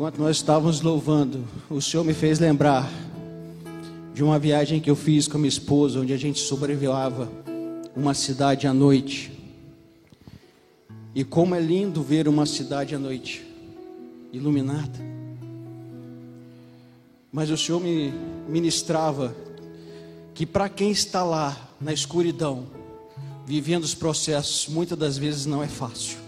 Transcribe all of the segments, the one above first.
Enquanto nós estávamos louvando, o Senhor me fez lembrar de uma viagem que eu fiz com minha esposa, onde a gente sobrevoava uma cidade à noite. E como é lindo ver uma cidade à noite iluminada. Mas o Senhor me ministrava que para quem está lá na escuridão, vivendo os processos, muitas das vezes não é fácil.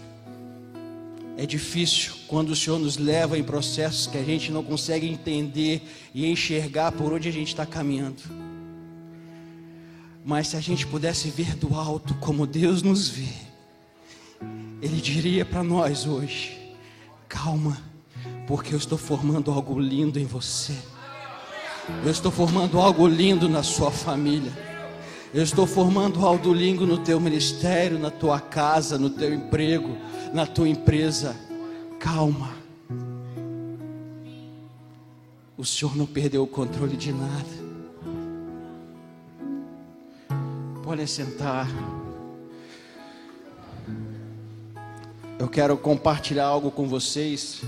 É difícil quando o Senhor nos leva em processos que a gente não consegue entender e enxergar por onde a gente está caminhando. Mas se a gente pudesse ver do alto como Deus nos vê, Ele diria para nós hoje: calma, porque eu estou formando algo lindo em você. Eu estou formando algo lindo na sua família. Eu estou formando algo lindo no teu ministério, na tua casa, no teu emprego, na tua empresa. Calma. O Senhor não perdeu o controle de nada. Podem sentar. Eu quero compartilhar algo com vocês.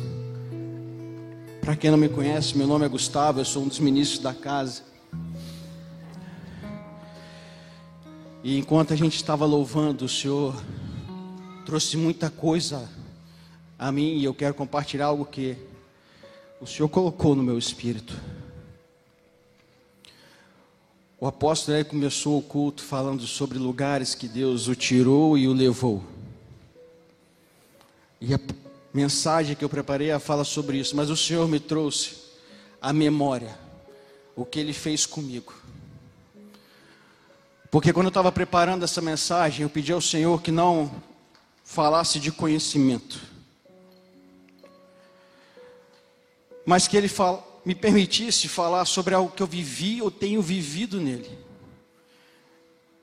Para quem não me conhece, meu nome é Gustavo, eu sou um dos ministros da casa. E enquanto a gente estava louvando o Senhor, trouxe muita coisa a mim e eu quero compartilhar algo que o Senhor colocou no meu espírito. O apóstolo aí começou o culto falando sobre lugares que Deus o tirou e o levou. E a mensagem que eu preparei fala sobre isso, mas o Senhor me trouxe a memória, o que Ele fez comigo. Porque quando eu estava preparando essa mensagem, eu pedi ao Senhor que não falasse de conhecimento, mas que Ele fala, me permitisse falar sobre algo que eu vivi ou tenho vivido nele.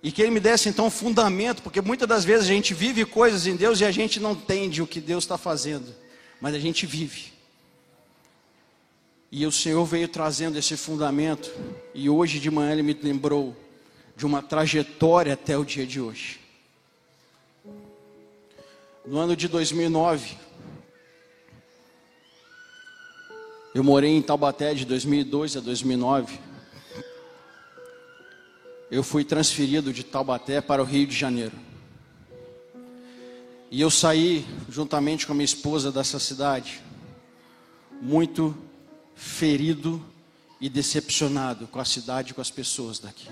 E que Ele me desse então um fundamento, porque muitas das vezes a gente vive coisas em Deus e a gente não entende o que Deus está fazendo, mas a gente vive. E o Senhor veio trazendo esse fundamento, e hoje de manhã Ele me lembrou de uma trajetória até o dia de hoje. No ano de 2009, eu morei em Taubaté de 2002 a 2009. Eu fui transferido de Taubaté para o Rio de Janeiro. E eu saí, juntamente com a minha esposa, dessa cidade, muito ferido e decepcionado com a cidade e com as pessoas daqui.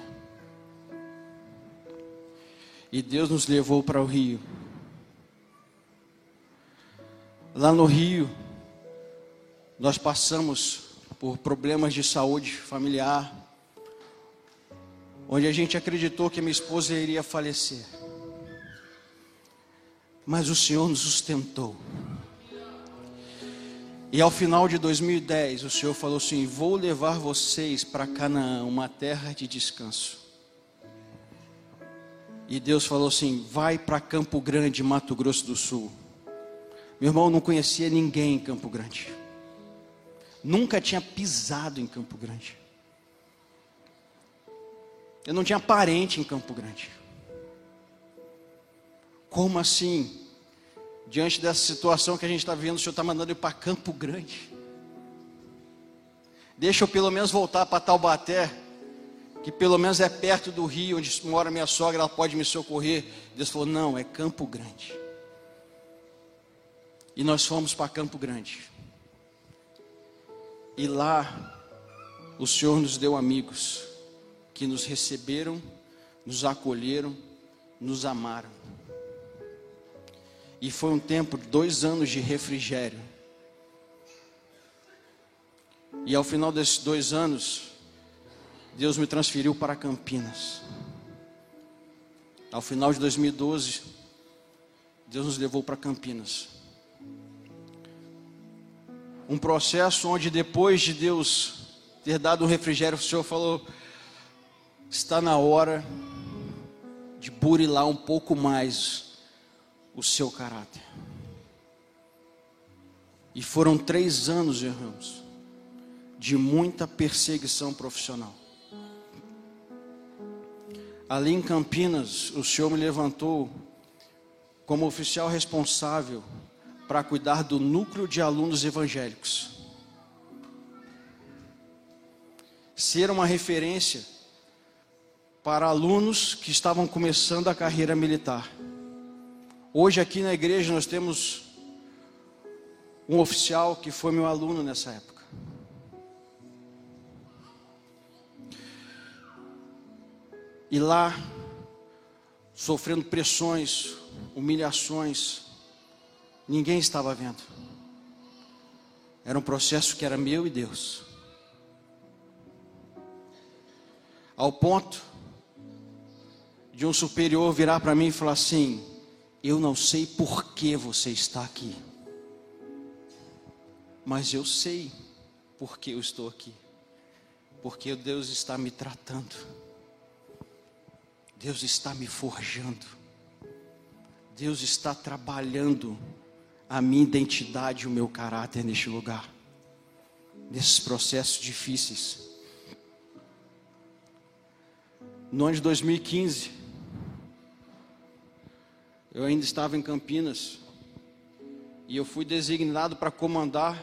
E Deus nos levou para o Rio. Lá no Rio, nós passamos por problemas de saúde familiar, onde a gente acreditou que minha esposa iria falecer. Mas o Senhor nos sustentou. E ao final de 2010, o Senhor falou assim: Vou levar vocês para Canaã, uma terra de descanso. E Deus falou assim: Vai para Campo Grande, Mato Grosso do Sul. Meu irmão não conhecia ninguém em Campo Grande. Nunca tinha pisado em Campo Grande. Eu não tinha parente em Campo Grande. Como assim? Diante dessa situação que a gente está vivendo, o Senhor está mandando ir para Campo Grande. Deixa eu pelo menos voltar para Taubaté, que pelo menos é perto do rio onde mora minha sogra, ela pode me socorrer. Deus falou: não, é Campo Grande. E nós fomos para Campo Grande. E lá o Senhor nos deu amigos que nos receberam, nos acolheram, nos amaram. E foi um tempo de dois anos de refrigério. E ao final desses dois anos, Deus me transferiu para Campinas. Ao final de 2012, Deus nos levou para Campinas um processo onde depois de Deus ter dado um refrigério, o Senhor falou: está na hora de burilar um pouco mais o seu caráter. E foram três anos, irmãos, de muita perseguição profissional ali em Campinas, o Senhor me levantou como oficial responsável para cuidar do núcleo de alunos evangélicos. Ser uma referência para alunos que estavam começando a carreira militar. Hoje aqui na igreja nós temos um oficial que foi meu aluno nessa época. E lá, sofrendo pressões, humilhações, ninguém estava vendo. Era um processo que era meu e Deus. Ao ponto de um superior virar para mim e falar assim: Eu não sei por que você está aqui, mas eu sei por que eu estou aqui, porque Deus está me tratando, Deus está me forjando, Deus está trabalhando a minha identidade e o meu caráter neste lugar, nesses processos difíceis. No ano de 2015, eu ainda estava em Campinas e eu fui designado para comandar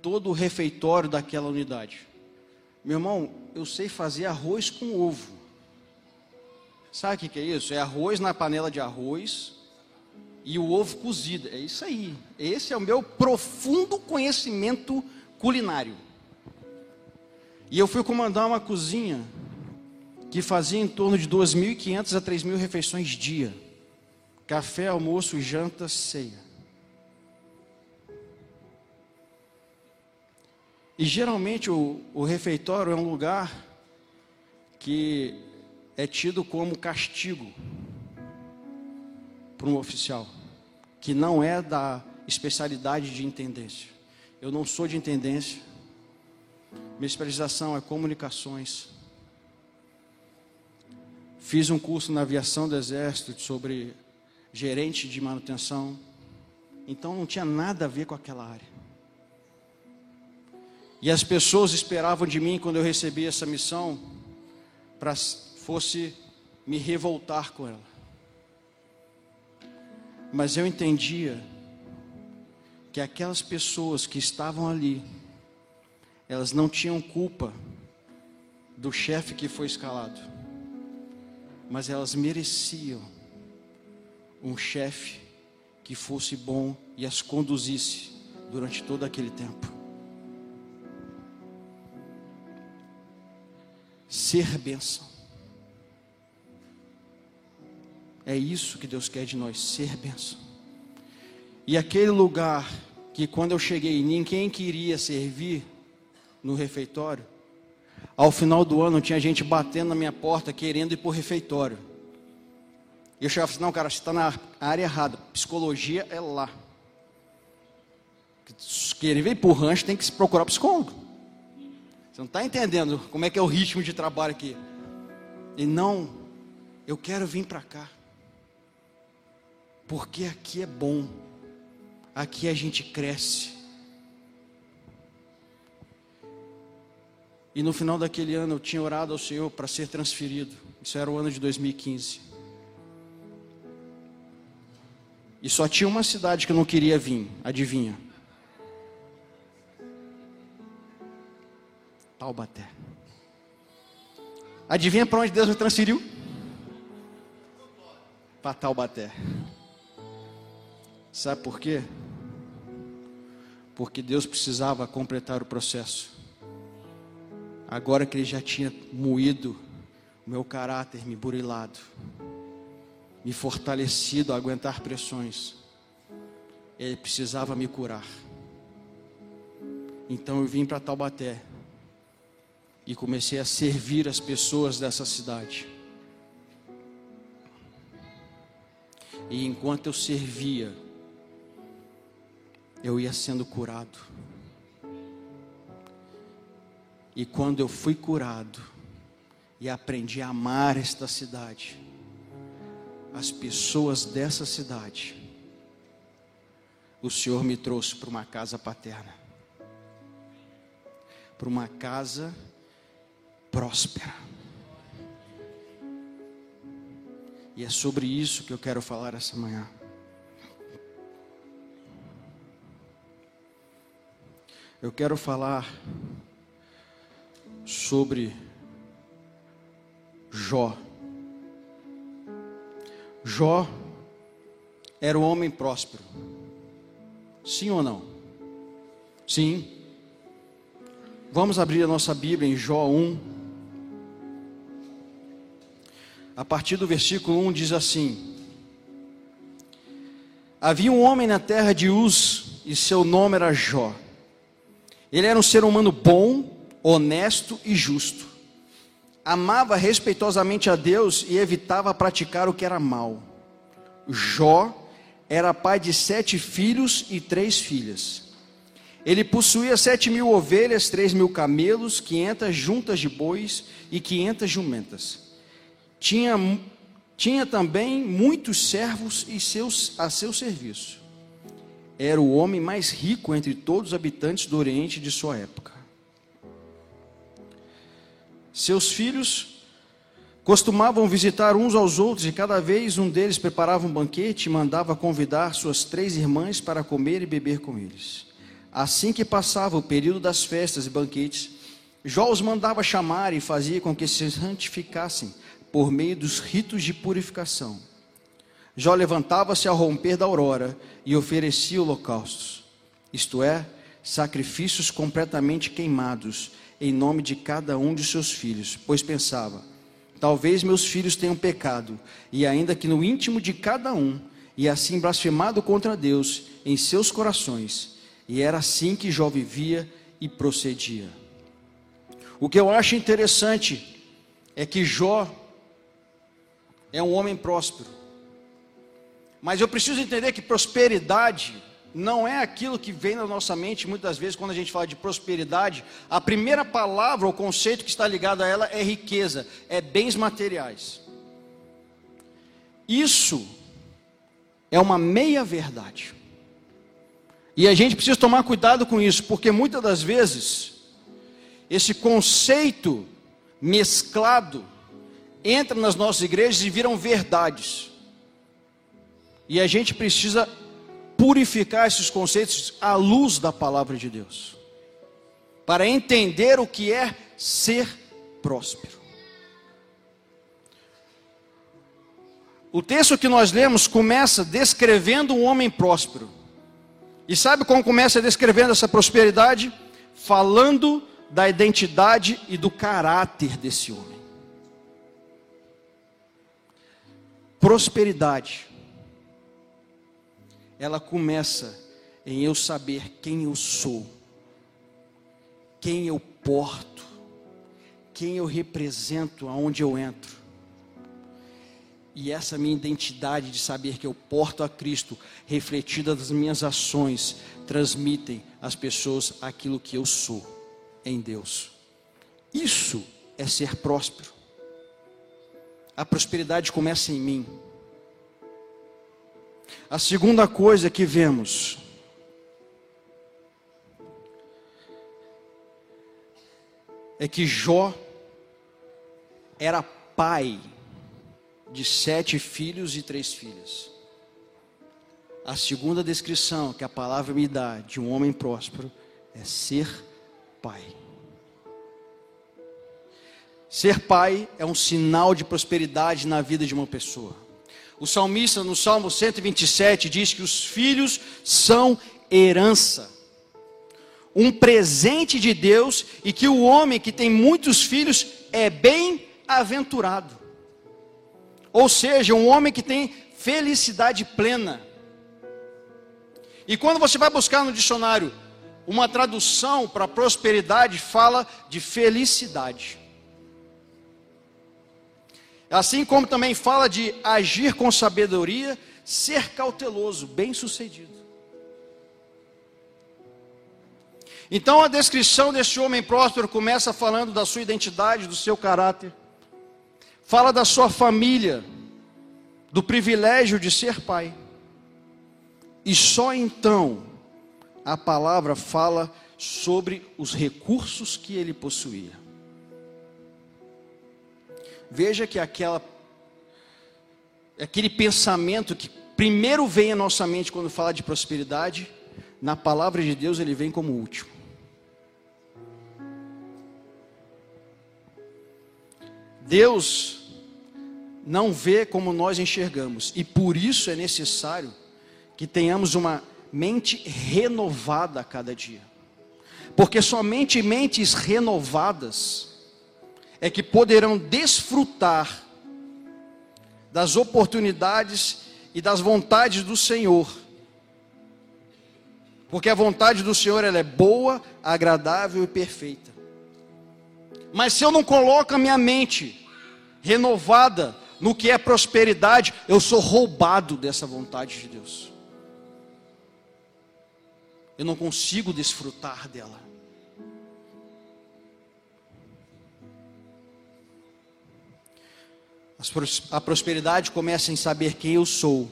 todo o refeitório daquela unidade. Meu irmão, eu sei fazer arroz com ovo. Sabe o que é isso? É arroz na panela de arroz, e o ovo cozido. É isso aí. Esse é o meu profundo conhecimento culinário. E eu fui comandar uma cozinha que fazia em torno de 2.500 a 3.000 refeições dia. Café, almoço, janta, ceia. E geralmente o, o refeitório é um lugar que é tido como castigo para um oficial que não é da especialidade de intendência. Eu não sou de intendência. Minha especialização é comunicações. Fiz um curso na aviação do exército sobre gerente de manutenção. Então não tinha nada a ver com aquela área. E as pessoas esperavam de mim quando eu recebi essa missão para fosse me revoltar com ela. Mas eu entendia que aquelas pessoas que estavam ali, elas não tinham culpa do chefe que foi escalado, mas elas mereciam um chefe que fosse bom e as conduzisse durante todo aquele tempo. Ser bênção. É isso que Deus quer de nós, ser bênção. E aquele lugar que quando eu cheguei ninguém queria servir no refeitório, ao final do ano tinha gente batendo na minha porta querendo ir para o refeitório. E eu chegava assim, não cara, você está na área errada, psicologia é lá. Querer vir o rancho tem que se procurar psicólogo. Você não está entendendo como é que é o ritmo de trabalho aqui. E não, eu quero vir para cá porque aqui é bom, aqui a gente cresce. E no final daquele ano eu tinha orado ao Senhor para ser transferido. Isso era o ano de 2015. E só tinha uma cidade que eu não queria vir, adivinha? Taubaté. Adivinha para onde Deus me transferiu? Para Taubaté. Sabe por quê? Porque Deus precisava completar o processo. Agora que Ele já tinha moído o meu caráter, me burilado, me fortalecido a aguentar pressões, Ele precisava me curar. Então eu vim para Taubaté e comecei a servir as pessoas dessa cidade. E enquanto eu servia, eu ia sendo curado. E quando eu fui curado e aprendi a amar esta cidade, as pessoas dessa cidade, o Senhor me trouxe para uma casa paterna, para uma casa próspera. E é sobre isso que eu quero falar essa manhã. Eu quero falar sobre Jó. Jó era um homem próspero. Sim ou não? Sim. Vamos abrir a nossa Bíblia em Jó 1. A partir do versículo 1 diz assim: Havia um homem na terra de Uz, e seu nome era Jó. Ele era um ser humano bom, honesto e justo. Amava respeitosamente a Deus e evitava praticar o que era mal. Jó era pai de sete filhos e três filhas. Ele possuía sete mil ovelhas, três mil camelos, quinhentas juntas de bois e quinhentas jumentas. Tinha, tinha também muitos servos e seus, a seu serviço. Era o homem mais rico entre todos os habitantes do Oriente de sua época. Seus filhos Costumavam visitar uns aos outros e cada vez um deles preparava um banquete e mandava convidar suas três irmãs para comer e beber com eles. Assim que passava o período das festas e banquetes, Jó os mandava chamar e fazia com que se santificassem por meio dos ritos de purificação. Jó levantava-se ao romper da aurora e oferecia holocaustos, isto é, sacrifícios completamente queimados, em nome de cada um de seus filhos, pois pensava: Talvez meus filhos tenham pecado, e ainda que no íntimo de cada um, e assim blasfemado contra Deus em seus corações. E era assim que Jó vivia e procedia. O que eu acho interessante é que Jó é um homem próspero. Mas eu preciso entender que prosperidade não é aquilo que vem na nossa mente muitas vezes quando a gente fala de prosperidade. A primeira palavra, o conceito que está ligado a ela é riqueza, é bens materiais. Isso é uma meia verdade. E a gente precisa tomar cuidado com isso, porque muitas das vezes esse conceito mesclado entra nas nossas igrejas e viram verdades. E a gente precisa purificar esses conceitos à luz da palavra de Deus, para entender o que é ser próspero. O texto que nós lemos começa descrevendo um homem próspero. E sabe como começa descrevendo essa prosperidade? Falando da identidade e do caráter desse homem. Prosperidade ela começa em eu saber quem eu sou, quem eu porto, quem eu represento, aonde eu entro. E essa minha identidade de saber que eu porto a Cristo, refletida das minhas ações, transmitem às pessoas aquilo que eu sou em Deus. Isso é ser próspero. A prosperidade começa em mim. A segunda coisa que vemos é que Jó era pai de sete filhos e três filhas. A segunda descrição que a palavra me dá de um homem próspero é ser pai. Ser pai é um sinal de prosperidade na vida de uma pessoa. O salmista, no Salmo 127, diz que os filhos são herança, um presente de Deus, e que o homem que tem muitos filhos é bem-aventurado. Ou seja, um homem que tem felicidade plena. E quando você vai buscar no dicionário uma tradução para prosperidade, fala de felicidade. Assim como também fala de agir com sabedoria, ser cauteloso, bem-sucedido. Então a descrição deste homem próspero começa falando da sua identidade, do seu caráter, fala da sua família, do privilégio de ser pai. E só então a palavra fala sobre os recursos que ele possuía. Veja que aquela aquele pensamento que primeiro vem à nossa mente quando fala de prosperidade, na palavra de Deus ele vem como último. Deus não vê como nós enxergamos, e por isso é necessário que tenhamos uma mente renovada a cada dia. Porque somente mentes renovadas é que poderão desfrutar das oportunidades e das vontades do Senhor. Porque a vontade do Senhor ela é boa, agradável e perfeita. Mas se eu não coloco a minha mente renovada no que é prosperidade, eu sou roubado dessa vontade de Deus. Eu não consigo desfrutar dela. A prosperidade começa em saber quem eu sou,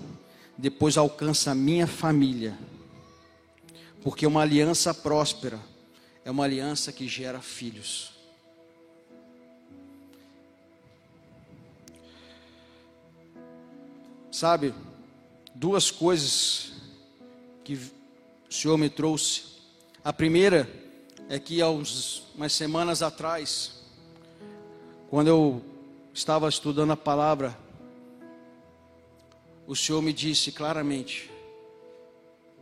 depois alcança a minha família. Porque uma aliança próspera é uma aliança que gera filhos. Sabe, duas coisas que o Senhor me trouxe. A primeira é que há umas semanas atrás, quando eu estava estudando a palavra, o Senhor me disse claramente: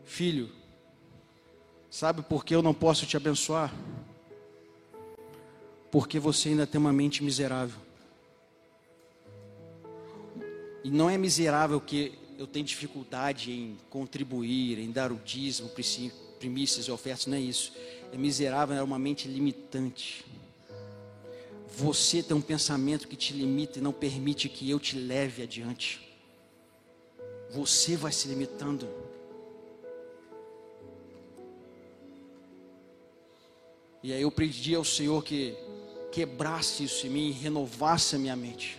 Filho, sabe por que eu não posso te abençoar? Porque você ainda tem uma mente miserável. E não é miserável que eu tenho dificuldade em contribuir, em dar o dízimo, primícias e ofertas, não é isso. É miserável, é uma mente limitante. Você tem um pensamento que te limita e não permite que eu te leve adiante. Você vai se limitando. E aí eu pedi ao Senhor que quebrasse isso em mim e renovasse a minha mente.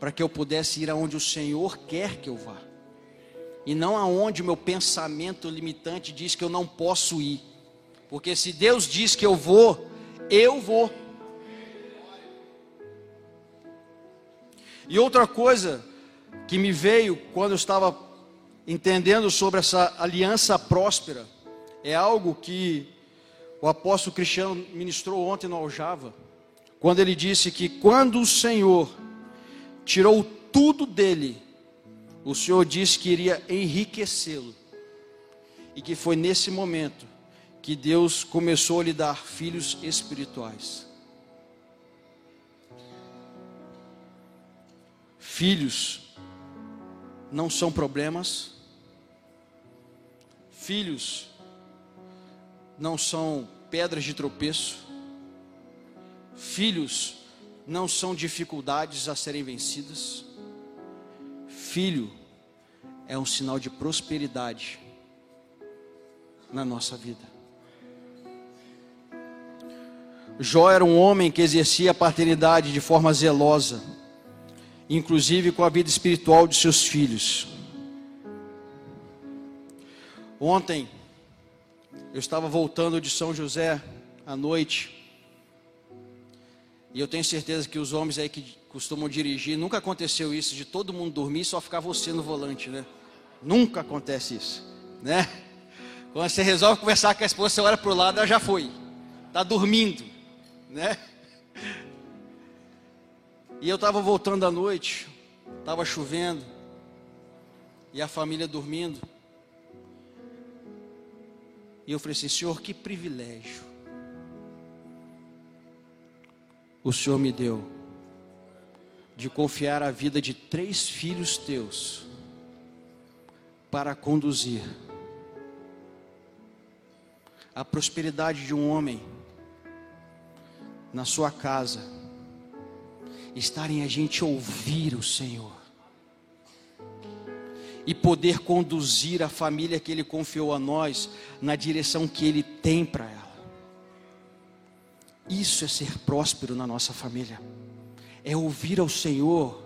Para que eu pudesse ir aonde o Senhor quer que eu vá. E não aonde o meu pensamento limitante diz que eu não posso ir. Porque se Deus diz que eu vou, eu vou. E outra coisa que me veio quando eu estava entendendo sobre essa aliança próspera é algo que o apóstolo Cristiano ministrou ontem no Aljava, quando ele disse que quando o Senhor tirou tudo dele, o Senhor disse que iria enriquecê-lo. E que foi nesse momento que Deus começou a lhe dar filhos espirituais. Filhos não são problemas. Filhos não são pedras de tropeço. Filhos não são dificuldades a serem vencidas. Filho é um sinal de prosperidade na nossa vida. Jó era um homem que exercia a paternidade de forma zelosa inclusive com a vida espiritual de seus filhos. Ontem, eu estava voltando de São José à noite, e eu tenho certeza que os homens aí que costumam dirigir, nunca aconteceu isso de todo mundo dormir e só ficar você no volante, né? Nunca acontece isso, né? Quando você resolve conversar com a esposa, você olha para o lado, ela já foi, está dormindo, né? E eu estava voltando à noite, estava chovendo, e a família dormindo. E eu falei assim: Senhor, que privilégio o Senhor me deu de confiar a vida de três filhos teus para conduzir a prosperidade de um homem na sua casa estarem a gente ouvir o Senhor. E poder conduzir a família que Ele confiou a nós na direção que Ele tem para ela. Isso é ser próspero na nossa família, é ouvir ao Senhor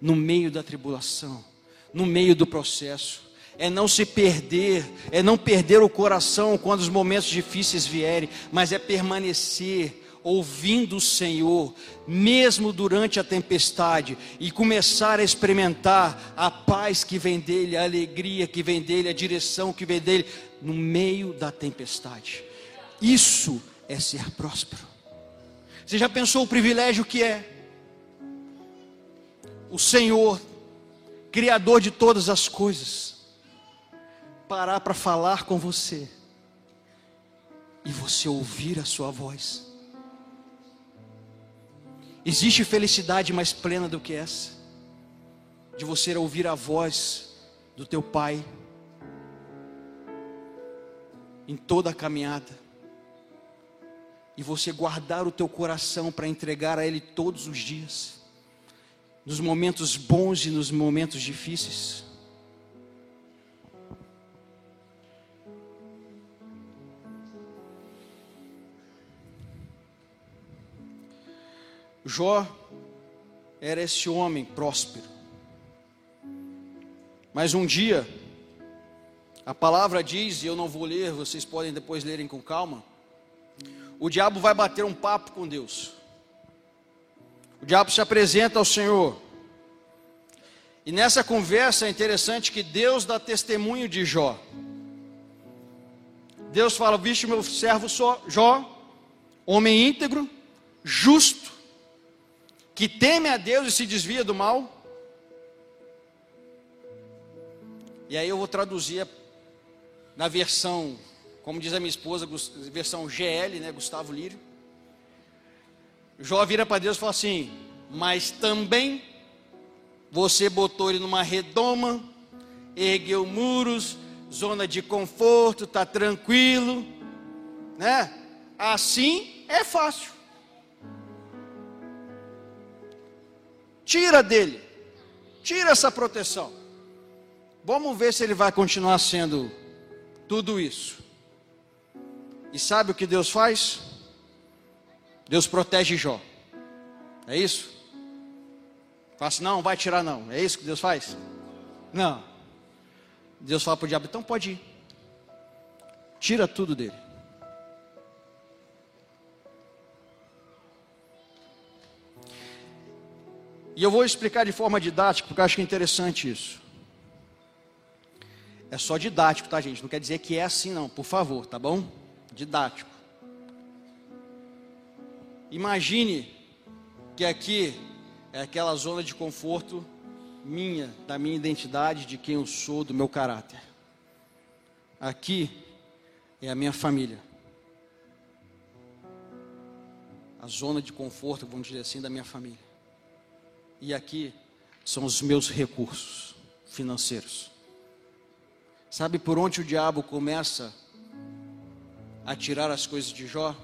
no meio da tribulação, no meio do processo, é não se perder, é não perder o coração quando os momentos difíceis vierem, mas é permanecer ouvindo o Senhor, mesmo durante a tempestade, e começar a experimentar a paz que vem dele, a alegria que vem dele, a direção que vem dele, no meio da tempestade. Isso é ser próspero. Você já pensou o privilégio que é? O Senhor, Criador de todas as coisas, parar para falar com você e você ouvir a sua voz. Existe felicidade mais plena do que essa? De você ouvir a voz do teu Pai em toda a caminhada e você guardar o teu coração para entregar a Ele todos os dias, nos momentos bons e nos momentos difíceis. Jó era esse homem próspero. Mas um dia, a palavra diz, e eu não vou ler, vocês podem depois lerem com calma. O diabo vai bater um papo com Deus. O diabo se apresenta ao Senhor. E nessa conversa é interessante que Deus dá testemunho de Jó. Deus fala: Vixe, meu servo Jó, homem íntegro, justo, que teme a Deus e se desvia do mal. E aí eu vou traduzir na versão, como diz a minha esposa, versão GL, né, Gustavo Lírio. Jó vira para Deus e fala assim: Mas também você botou ele numa redoma, ergueu muros, zona de conforto, está tranquilo, né? Assim é fácil. Tira dele. Tira essa proteção. Vamos ver se ele vai continuar sendo tudo isso. E sabe o que Deus faz? Deus protege Jó. É isso? Fala assim, não, vai tirar não. É isso que Deus faz? Não. Deus fala para o diabo, então pode ir. Tira tudo dele. E eu vou explicar de forma didática, porque eu acho que é interessante isso. É só didático, tá, gente? Não quer dizer que é assim, não, por favor, tá bom? Didático. Imagine que aqui é aquela zona de conforto minha, da minha identidade, de quem eu sou, do meu caráter. Aqui é a minha família. A zona de conforto, vamos dizer assim, da minha família. E aqui são os meus recursos financeiros. Sabe por onde o diabo começa a tirar as coisas de Jó?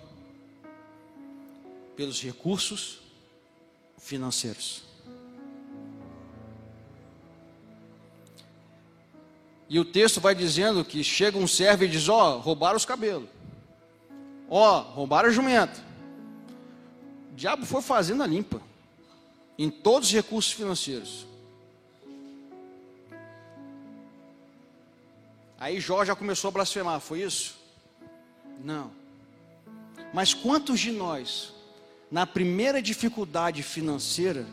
Pelos recursos financeiros. E o texto vai dizendo que chega um servo e diz: Ó, oh, roubaram os cabelos. Ó, oh, roubaram a jumenta. O diabo foi fazendo a limpa em todos os recursos financeiros. Aí Jó já começou a blasfemar, foi isso? Não. Mas quantos de nós, na primeira dificuldade financeira,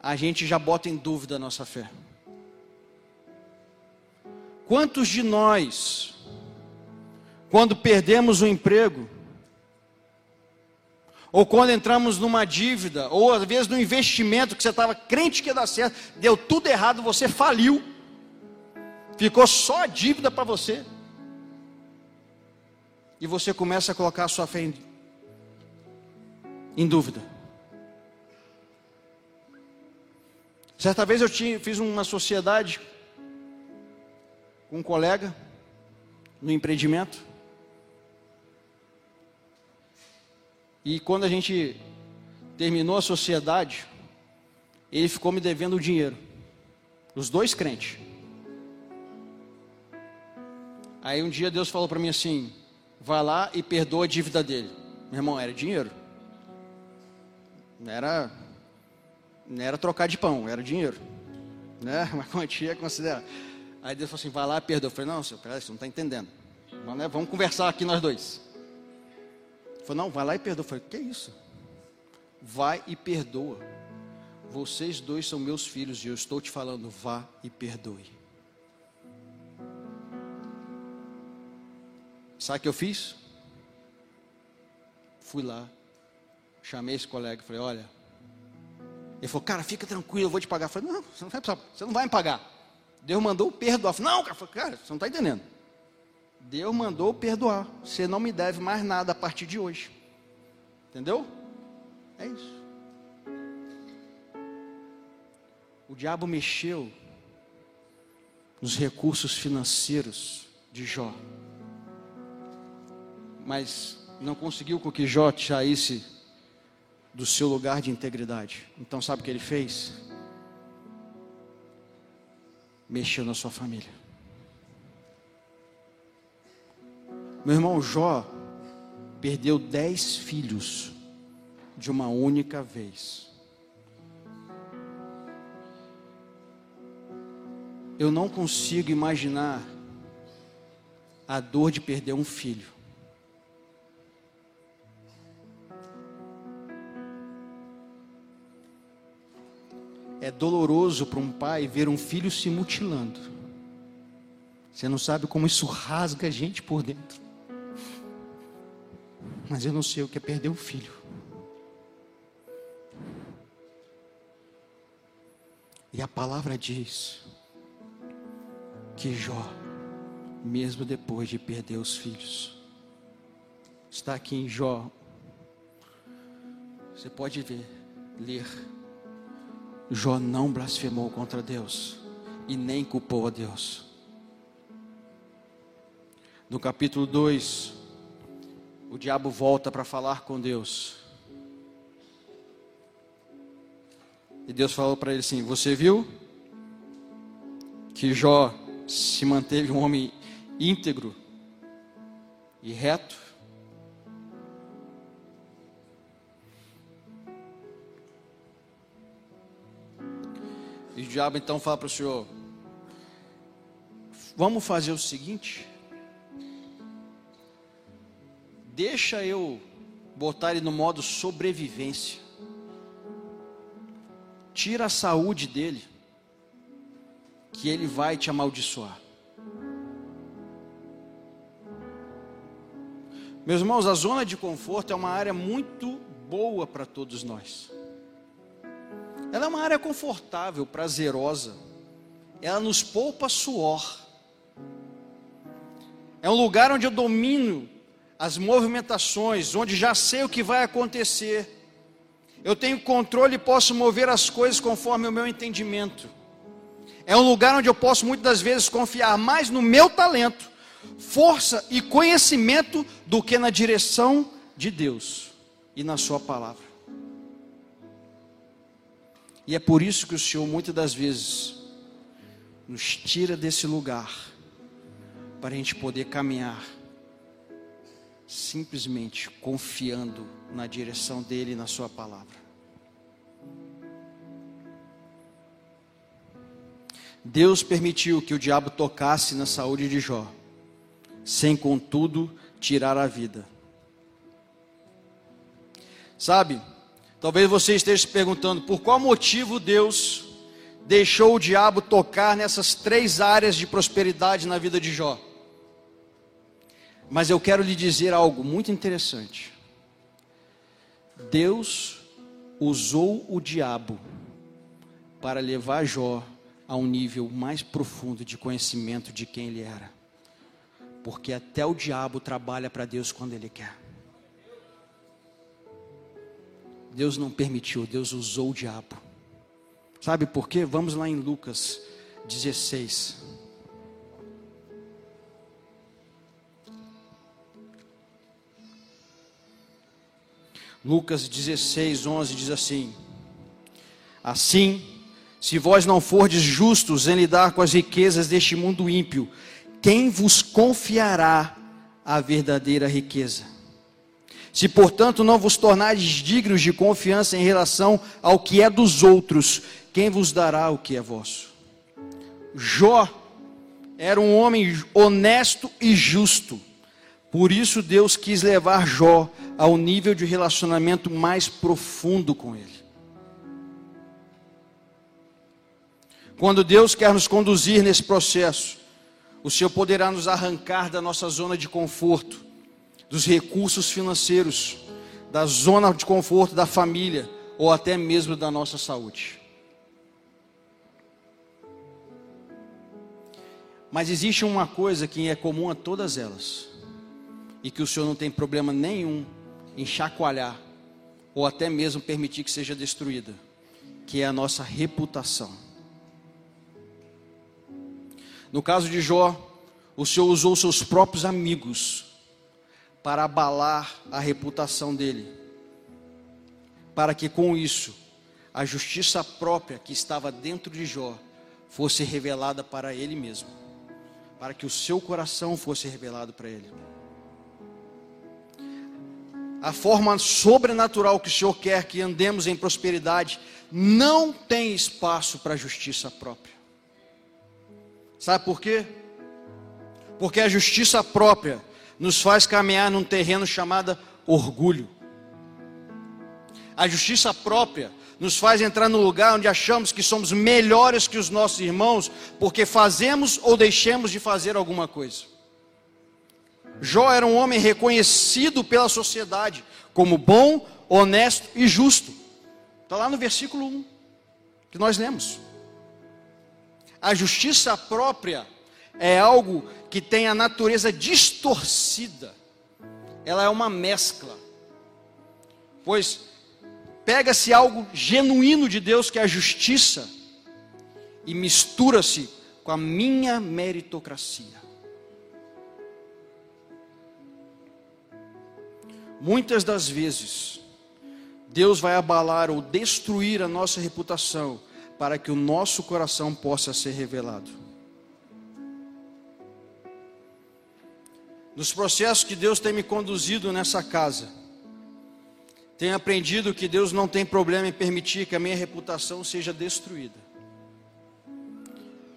a gente já bota em dúvida a nossa fé? Quantos de nós, quando perdemos o emprego, ou quando entramos numa dívida, ou às vezes no investimento que você estava crente que ia dar certo, deu tudo errado, você faliu, ficou só a dívida para você, e você começa a colocar a sua fé em, em dúvida. Certa vez eu tinha, fiz uma sociedade com um colega no empreendimento. E quando a gente terminou a sociedade, ele ficou me devendo o dinheiro. Os dois crentes. Aí um dia Deus falou para mim assim: vai lá e perdoa a dívida dele. Meu irmão, era dinheiro. Não era, não era trocar de pão, era dinheiro. Né? Uma quantia considerada. Aí Deus falou assim: vai lá e perdoa. Eu falei: não, senhor, peraí, você não está entendendo. Né? Vamos conversar aqui nós dois. Falou, não, vai lá e perdoa. Eu falei, que isso? Vai e perdoa. Vocês dois são meus filhos e eu estou te falando, vá e perdoe. Sabe o que eu fiz? Fui lá, chamei esse colega e falei: Olha, ele falou: Cara, fica tranquilo, eu vou te pagar. Eu falei: Não, você não vai, você não vai me pagar. Deus mandou perdoar. Falei, não, cara, você não está entendendo. Deus mandou perdoar. Você não me deve mais nada a partir de hoje. Entendeu? É isso. O diabo mexeu nos recursos financeiros de Jó. Mas não conseguiu com que Jó saísse do seu lugar de integridade. Então, sabe o que ele fez? Mexeu na sua família. Meu irmão Jó perdeu dez filhos de uma única vez. Eu não consigo imaginar a dor de perder um filho. É doloroso para um pai ver um filho se mutilando. Você não sabe como isso rasga a gente por dentro. Mas eu não sei o que é perder um filho. E a palavra diz que Jó, mesmo depois de perder os filhos, está aqui em Jó. Você pode ver, ler. Jó não blasfemou contra Deus e nem culpou a Deus. No capítulo 2, o diabo volta para falar com Deus. E Deus falou para ele assim: Você viu que Jó se manteve um homem íntegro e reto? E o diabo então fala para o Senhor: Vamos fazer o seguinte. Deixa eu botar ele no modo sobrevivência. Tira a saúde dele, que ele vai te amaldiçoar. Meus irmãos, a zona de conforto é uma área muito boa para todos nós. Ela é uma área confortável, prazerosa. Ela nos poupa suor. É um lugar onde eu domino as movimentações, onde já sei o que vai acontecer. Eu tenho controle e posso mover as coisas conforme o meu entendimento. É um lugar onde eu posso muitas das vezes confiar mais no meu talento, força e conhecimento do que na direção de Deus e na Sua palavra. E é por isso que o Senhor muitas das vezes nos tira desse lugar para a gente poder caminhar simplesmente confiando na direção dele e na sua palavra. Deus permitiu que o diabo tocasse na saúde de Jó, sem contudo tirar a vida. Sabe, talvez você esteja se perguntando por qual motivo Deus deixou o diabo tocar nessas três áreas de prosperidade na vida de Jó. Mas eu quero lhe dizer algo muito interessante. Deus usou o diabo para levar Jó a um nível mais profundo de conhecimento de quem ele era. Porque até o diabo trabalha para Deus quando ele quer. Deus não permitiu, Deus usou o diabo. Sabe por quê? Vamos lá em Lucas 16. Lucas 16, 11 diz assim: Assim, se vós não fordes justos em lidar com as riquezas deste mundo ímpio, quem vos confiará a verdadeira riqueza? Se, portanto, não vos tornares dignos de confiança em relação ao que é dos outros, quem vos dará o que é vosso? Jó era um homem honesto e justo. Por isso Deus quis levar Jó ao nível de relacionamento mais profundo com Ele. Quando Deus quer nos conduzir nesse processo, o Senhor poderá nos arrancar da nossa zona de conforto, dos recursos financeiros, da zona de conforto da família ou até mesmo da nossa saúde. Mas existe uma coisa que é comum a todas elas, e que o Senhor não tem problema nenhum em chacoalhar, ou até mesmo permitir que seja destruída, que é a nossa reputação. No caso de Jó, o Senhor usou seus próprios amigos para abalar a reputação dele, para que com isso a justiça própria que estava dentro de Jó fosse revelada para ele mesmo, para que o seu coração fosse revelado para ele. A forma sobrenatural que o Senhor quer que andemos em prosperidade não tem espaço para a justiça própria. Sabe por quê? Porque a justiça própria nos faz caminhar num terreno chamado orgulho. A justiça própria nos faz entrar no lugar onde achamos que somos melhores que os nossos irmãos, porque fazemos ou deixemos de fazer alguma coisa. Jó era um homem reconhecido pela sociedade como bom, honesto e justo. Está lá no versículo 1 que nós lemos. A justiça própria é algo que tem a natureza distorcida, ela é uma mescla, pois pega-se algo genuíno de Deus, que é a justiça, e mistura-se com a minha meritocracia. Muitas das vezes, Deus vai abalar ou destruir a nossa reputação para que o nosso coração possa ser revelado. Nos processos que Deus tem me conduzido nessa casa, tenho aprendido que Deus não tem problema em permitir que a minha reputação seja destruída.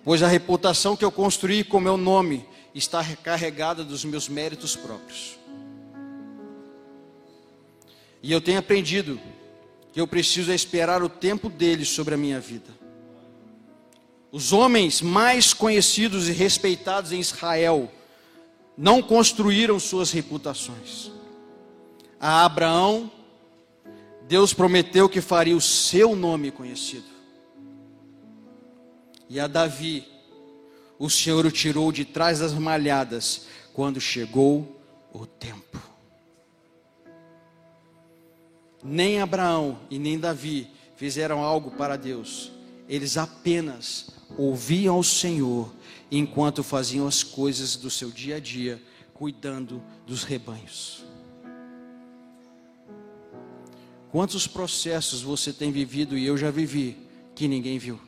Pois a reputação que eu construí com meu nome está recarregada dos meus méritos próprios. E eu tenho aprendido que eu preciso esperar o tempo dele sobre a minha vida. Os homens mais conhecidos e respeitados em Israel não construíram suas reputações. A Abraão, Deus prometeu que faria o seu nome conhecido. E a Davi, o Senhor o tirou de trás das malhadas quando chegou o tempo. Nem Abraão e nem Davi fizeram algo para Deus, eles apenas ouviam ao Senhor enquanto faziam as coisas do seu dia a dia, cuidando dos rebanhos. Quantos processos você tem vivido e eu já vivi que ninguém viu?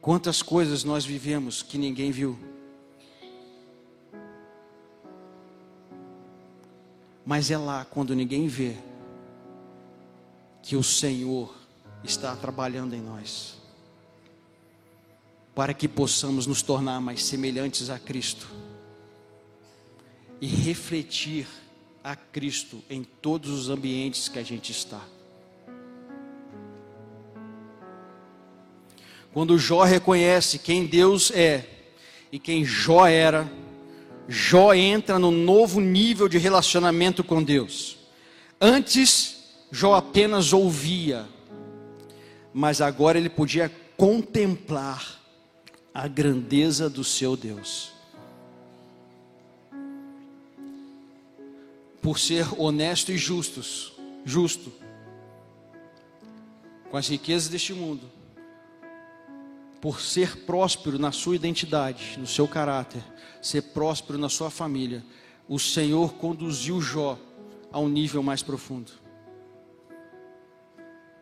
Quantas coisas nós vivemos que ninguém viu? Mas é lá, quando ninguém vê, que o Senhor está trabalhando em nós para que possamos nos tornar mais semelhantes a Cristo e refletir a Cristo em todos os ambientes que a gente está. Quando Jó reconhece quem Deus é e quem Jó era, Jó entra no novo nível de relacionamento com Deus. Antes, Jó apenas ouvia, mas agora ele podia contemplar a grandeza do seu Deus. Por ser honesto e justos, justo, com as riquezas deste mundo, por ser próspero na sua identidade, no seu caráter, ser próspero na sua família, o Senhor conduziu Jó a um nível mais profundo.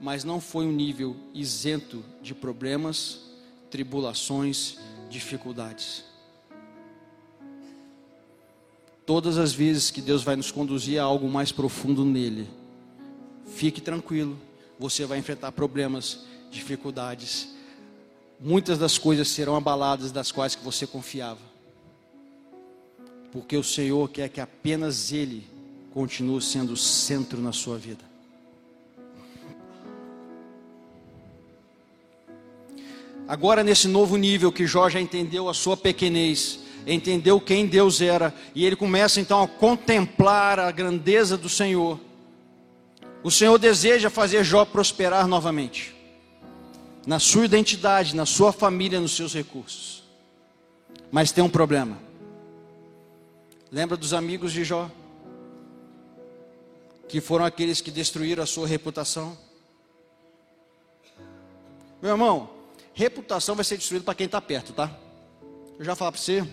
Mas não foi um nível isento de problemas, tribulações, dificuldades. Todas as vezes que Deus vai nos conduzir a algo mais profundo nele, fique tranquilo, você vai enfrentar problemas, dificuldades. Muitas das coisas serão abaladas das quais que você confiava. Porque o Senhor quer que apenas ele continue sendo o centro na sua vida. Agora, nesse novo nível que Jó já entendeu a sua pequenez, entendeu quem Deus era, e ele começa então a contemplar a grandeza do Senhor. O Senhor deseja fazer Jó prosperar novamente, na sua identidade, na sua família, nos seus recursos. Mas tem um problema. Lembra dos amigos de Jó? Que foram aqueles que destruíram a sua reputação? Meu irmão, reputação vai ser destruída para quem está perto, tá? Eu já falo para você,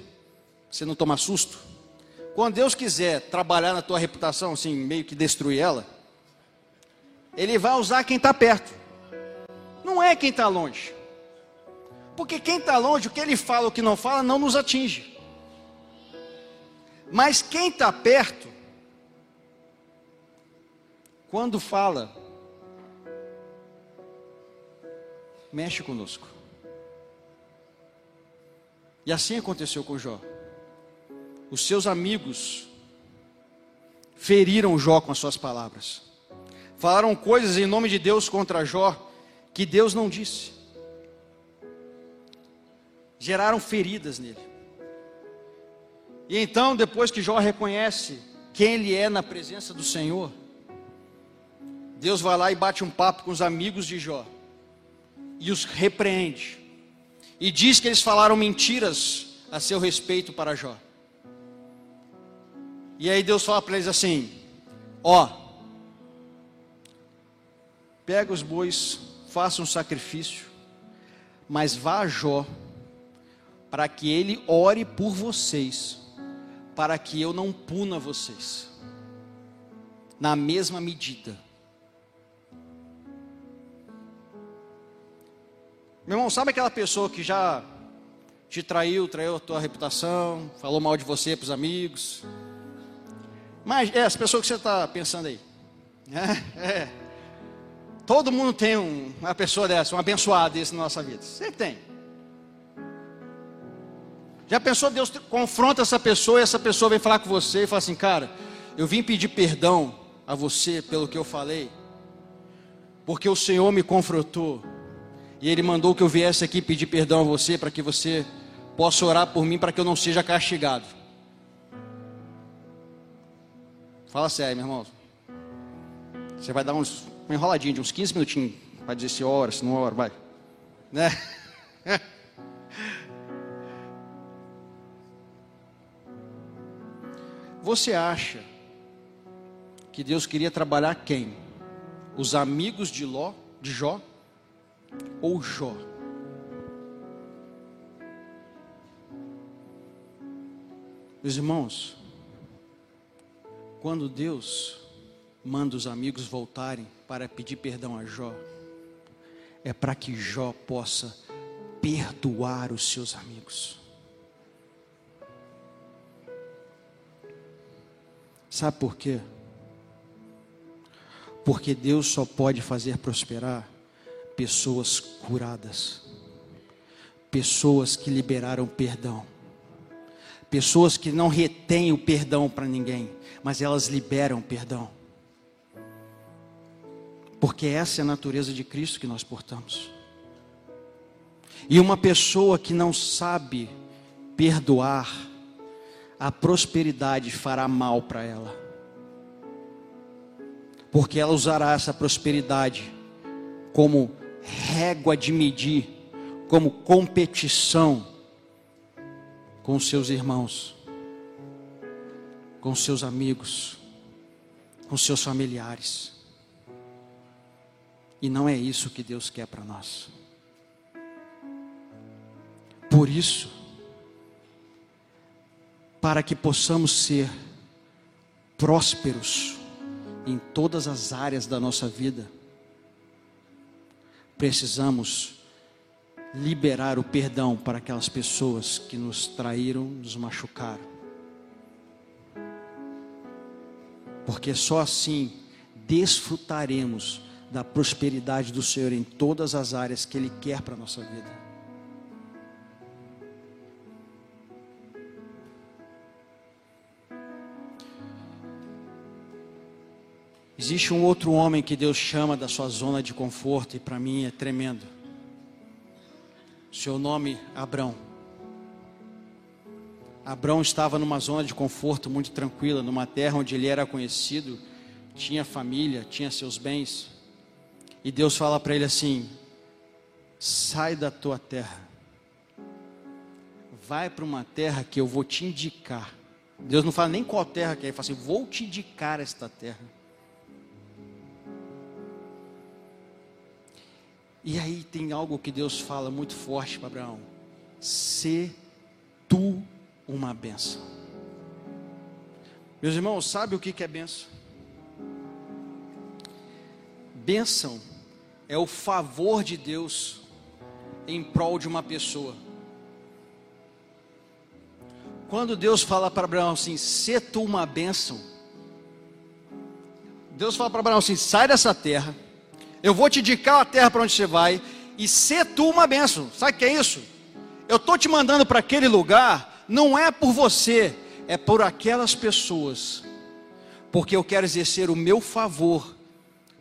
você não toma susto. Quando Deus quiser trabalhar na tua reputação, assim, meio que destruir ela, Ele vai usar quem está perto. É quem está longe. Porque quem está longe, o que ele fala, o que não fala, não nos atinge. Mas quem está perto, quando fala, mexe conosco. E assim aconteceu com Jó. Os seus amigos feriram Jó com as suas palavras. Falaram coisas em nome de Deus contra Jó que Deus não disse. Geraram feridas nele. E então, depois que Jó reconhece quem ele é na presença do Senhor, Deus vai lá e bate um papo com os amigos de Jó e os repreende. E diz que eles falaram mentiras a seu respeito para Jó. E aí Deus fala para eles assim: Ó, pega os bois, faça um sacrifício, mas vá a Jó, para que ele ore por vocês, para que eu não puna vocês, na mesma medida. Meu irmão, sabe aquela pessoa que já te traiu, traiu a tua reputação, falou mal de você para os amigos? Mas é essa pessoa que você está pensando aí. É, é. Todo mundo tem um, uma pessoa dessa, um abençoado desse na nossa vida. Sempre tem. Já pensou, Deus confronta essa pessoa e essa pessoa vem falar com você e fala assim, cara, eu vim pedir perdão a você pelo que eu falei, porque o Senhor me confrontou e Ele mandou que eu viesse aqui pedir perdão a você, para que você possa orar por mim, para que eu não seja castigado. Fala sério, meu irmão. Você vai dar uns, uma enroladinha de uns 15 minutinhos para dizer se ora, se não ora, vai. Né? Você acha que Deus queria trabalhar quem? Os amigos de Ló, de Jó? ou Jó? Meus irmãos, quando Deus manda os amigos voltarem para pedir perdão a Jó, é para que Jó possa perdoar os seus amigos. Sabe por quê? Porque Deus só pode fazer prosperar pessoas curadas, pessoas que liberaram perdão, pessoas que não retêm o perdão para ninguém, mas elas liberam perdão, porque essa é a natureza de Cristo que nós portamos. E uma pessoa que não sabe perdoar, a prosperidade fará mal para ela, porque ela usará essa prosperidade como régua de medir, como competição com seus irmãos, com seus amigos, com seus familiares. E não é isso que Deus quer para nós. Por isso, para que possamos ser prósperos em todas as áreas da nossa vida, precisamos liberar o perdão para aquelas pessoas que nos traíram, nos machucaram. Porque só assim desfrutaremos da prosperidade do Senhor em todas as áreas que Ele quer para a nossa vida. Existe um outro homem que Deus chama da sua zona de conforto e para mim é tremendo. Seu nome Abrão. Abraão estava numa zona de conforto muito tranquila, numa terra onde ele era conhecido, tinha família, tinha seus bens. E Deus fala para ele assim: sai da tua terra, vai para uma terra que eu vou te indicar. Deus não fala nem qual terra que é, ele fala assim: vou te indicar esta terra. E aí tem algo que Deus fala muito forte para Abraão: se tu uma benção. Meus irmãos, sabe o que é benção? Bênção é o favor de Deus em prol de uma pessoa. Quando Deus fala para Abraão assim, se tu uma bênção, Deus fala para Abraão assim: sai dessa terra, eu vou te indicar a terra para onde você vai, e se tu uma bênção, sabe o que é isso? Eu estou te mandando para aquele lugar, não é por você, é por aquelas pessoas, porque eu quero exercer o meu favor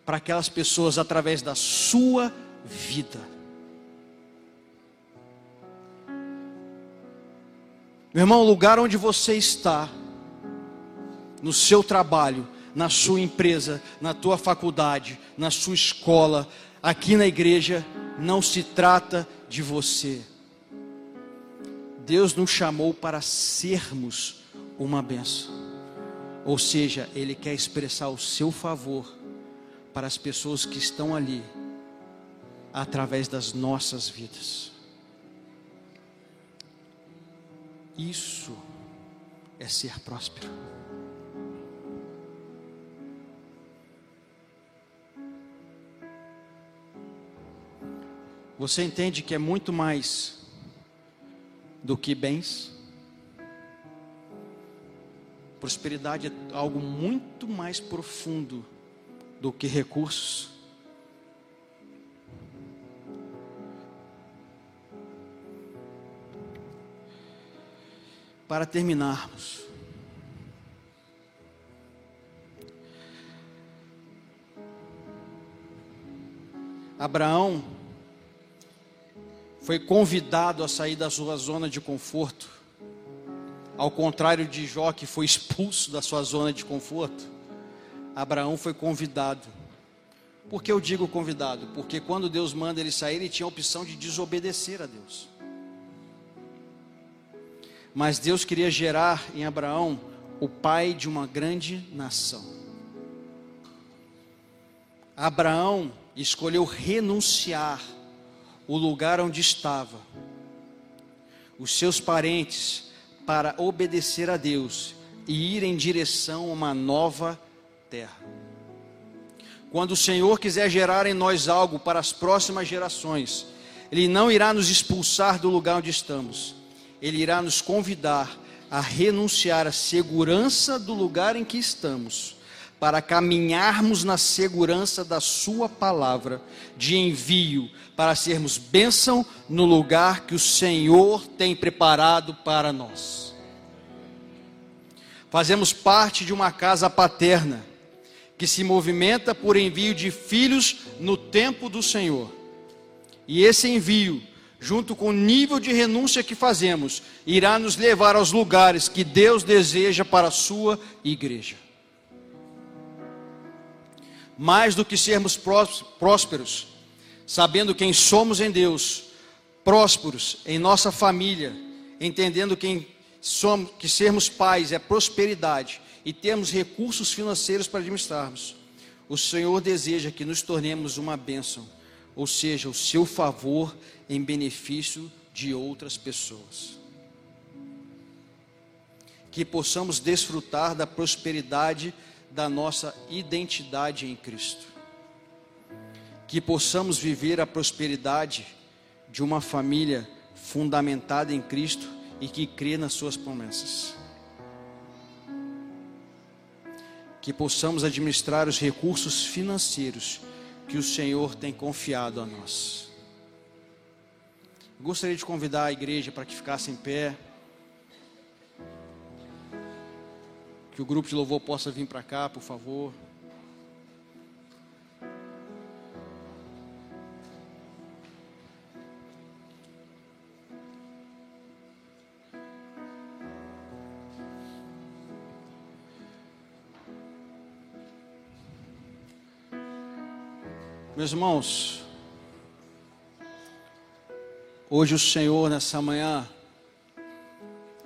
para aquelas pessoas através da sua vida. Meu irmão, o lugar onde você está, no seu trabalho, na sua empresa, na tua faculdade, na sua escola, aqui na igreja, não se trata de você. Deus nos chamou para sermos uma benção. Ou seja, Ele quer expressar o seu favor para as pessoas que estão ali, através das nossas vidas. Isso é ser próspero. Você entende que é muito mais do que bens? Prosperidade é algo muito mais profundo do que recursos. Para terminarmos, Abraão foi convidado a sair da sua zona de conforto, ao contrário de Jó, que foi expulso da sua zona de conforto. Abraão foi convidado. Por que eu digo convidado? Porque quando Deus manda ele sair, ele tinha a opção de desobedecer a Deus. Mas Deus queria gerar em Abraão o pai de uma grande nação. Abraão escolheu renunciar o lugar onde estava, os seus parentes, para obedecer a Deus e ir em direção a uma nova terra. Quando o Senhor quiser gerar em nós algo para as próximas gerações, Ele não irá nos expulsar do lugar onde estamos, Ele irá nos convidar a renunciar à segurança do lugar em que estamos, para caminharmos na segurança da Sua palavra de envio, para sermos bênção no lugar que o Senhor tem preparado para nós. Fazemos parte de uma casa paterna que se movimenta por envio de filhos no tempo do Senhor. E esse envio, junto com o nível de renúncia que fazemos, irá nos levar aos lugares que Deus deseja para a sua igreja. Mais do que sermos prósperos, sabendo quem somos em Deus, prósperos em nossa família, entendendo quem somos, que sermos pais é prosperidade e temos recursos financeiros para administrarmos. O Senhor deseja que nos tornemos uma bênção, ou seja, o seu favor em benefício de outras pessoas. Que possamos desfrutar da prosperidade da nossa identidade em Cristo. Que possamos viver a prosperidade de uma família fundamentada em Cristo e que crê nas suas promessas. Que possamos administrar os recursos financeiros que o Senhor tem confiado a nós. Gostaria de convidar a igreja para que ficasse em pé. Que o grupo de louvor possa vir para cá, por favor. Meus irmãos, hoje o Senhor, nessa manhã,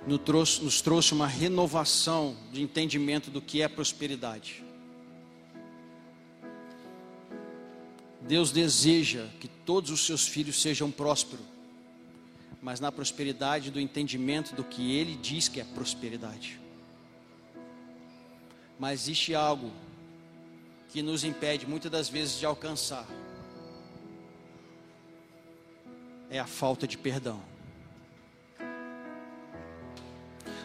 nos trouxe, nos trouxe uma renovação de entendimento do que é prosperidade. Deus deseja que todos os seus filhos sejam prósperos, mas na prosperidade do entendimento do que Ele diz que é prosperidade. Mas existe algo que nos impede muitas das vezes de alcançar: é a falta de perdão.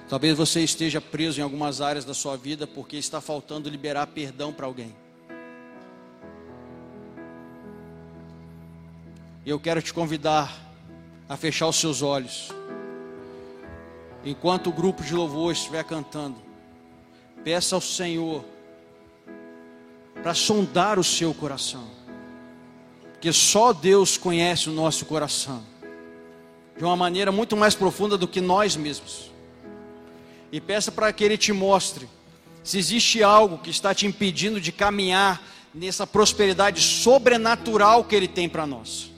Talvez você esteja preso em algumas áreas da sua vida porque está faltando liberar perdão para alguém. E eu quero te convidar a fechar os seus olhos. Enquanto o grupo de louvor estiver cantando, peça ao Senhor para sondar o seu coração. Porque só Deus conhece o nosso coração de uma maneira muito mais profunda do que nós mesmos. E peça para que Ele te mostre se existe algo que está te impedindo de caminhar nessa prosperidade sobrenatural que Ele tem para nós.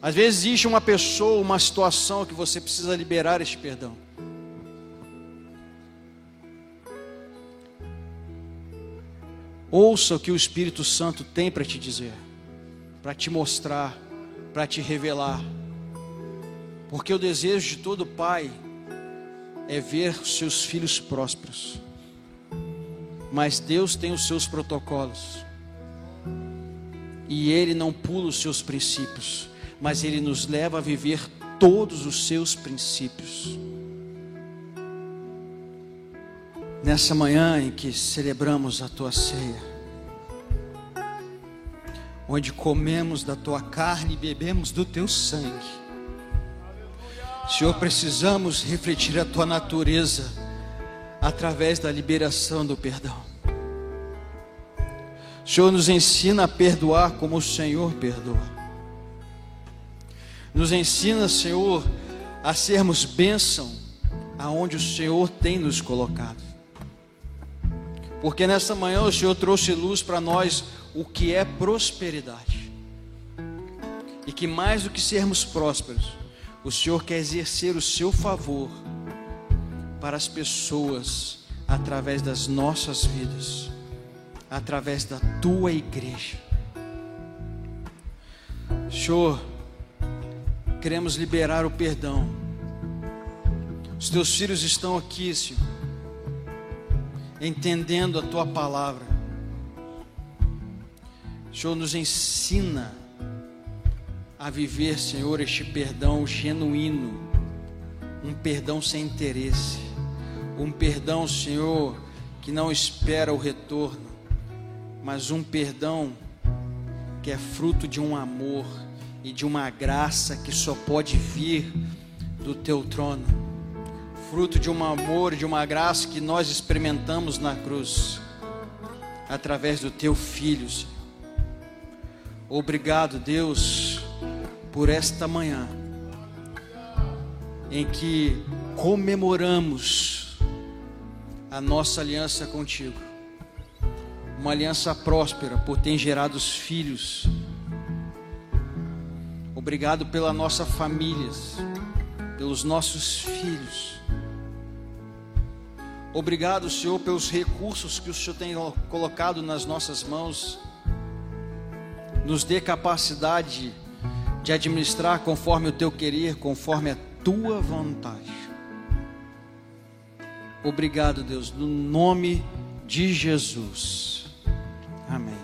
Às vezes existe uma pessoa, uma situação que você precisa liberar este perdão. Ouça o que o Espírito Santo tem para te dizer, para te mostrar, para te revelar. Porque o desejo de todo pai é ver seus filhos prósperos. Mas Deus tem os seus protocolos. E Ele não pula os seus princípios mas Ele nos leva a viver todos os seus princípios. Nessa manhã em que celebramos a tua ceia, onde comemos da tua carne e bebemos do teu sangue, Senhor, precisamos refletir a tua natureza através da liberação do perdão. Senhor, nos ensina a perdoar como o Senhor perdoa. Nos ensina, Senhor, a sermos bênção aonde o Senhor tem nos colocado. Porque nessa manhã o Senhor trouxe luz para nós o que é prosperidade. E que mais do que sermos prósperos, o Senhor quer exercer o seu favor para as pessoas através das nossas vidas, através da tua igreja. Senhor, Queremos liberar o perdão. Os teus filhos estão aqui, Senhor, entendendo a tua palavra. Senhor, nos ensina a viver, Senhor, este perdão genuíno, um perdão sem interesse, um perdão, Senhor, que não espera o retorno, mas um perdão que é fruto de um amor e de uma graça que só pode vir do teu trono, fruto de um amor, de uma graça que nós experimentamos na cruz, através do teu filho. Obrigado, Deus, por esta manhã em que comemoramos a nossa aliança contigo. Uma aliança próspera por ter gerado os filhos Obrigado pela nossa família, pelos nossos filhos. Obrigado, Senhor, pelos recursos que o Senhor tem colocado nas nossas mãos. Nos dê capacidade de administrar conforme o teu querer, conforme a tua vontade. Obrigado, Deus, no nome de Jesus. Amém.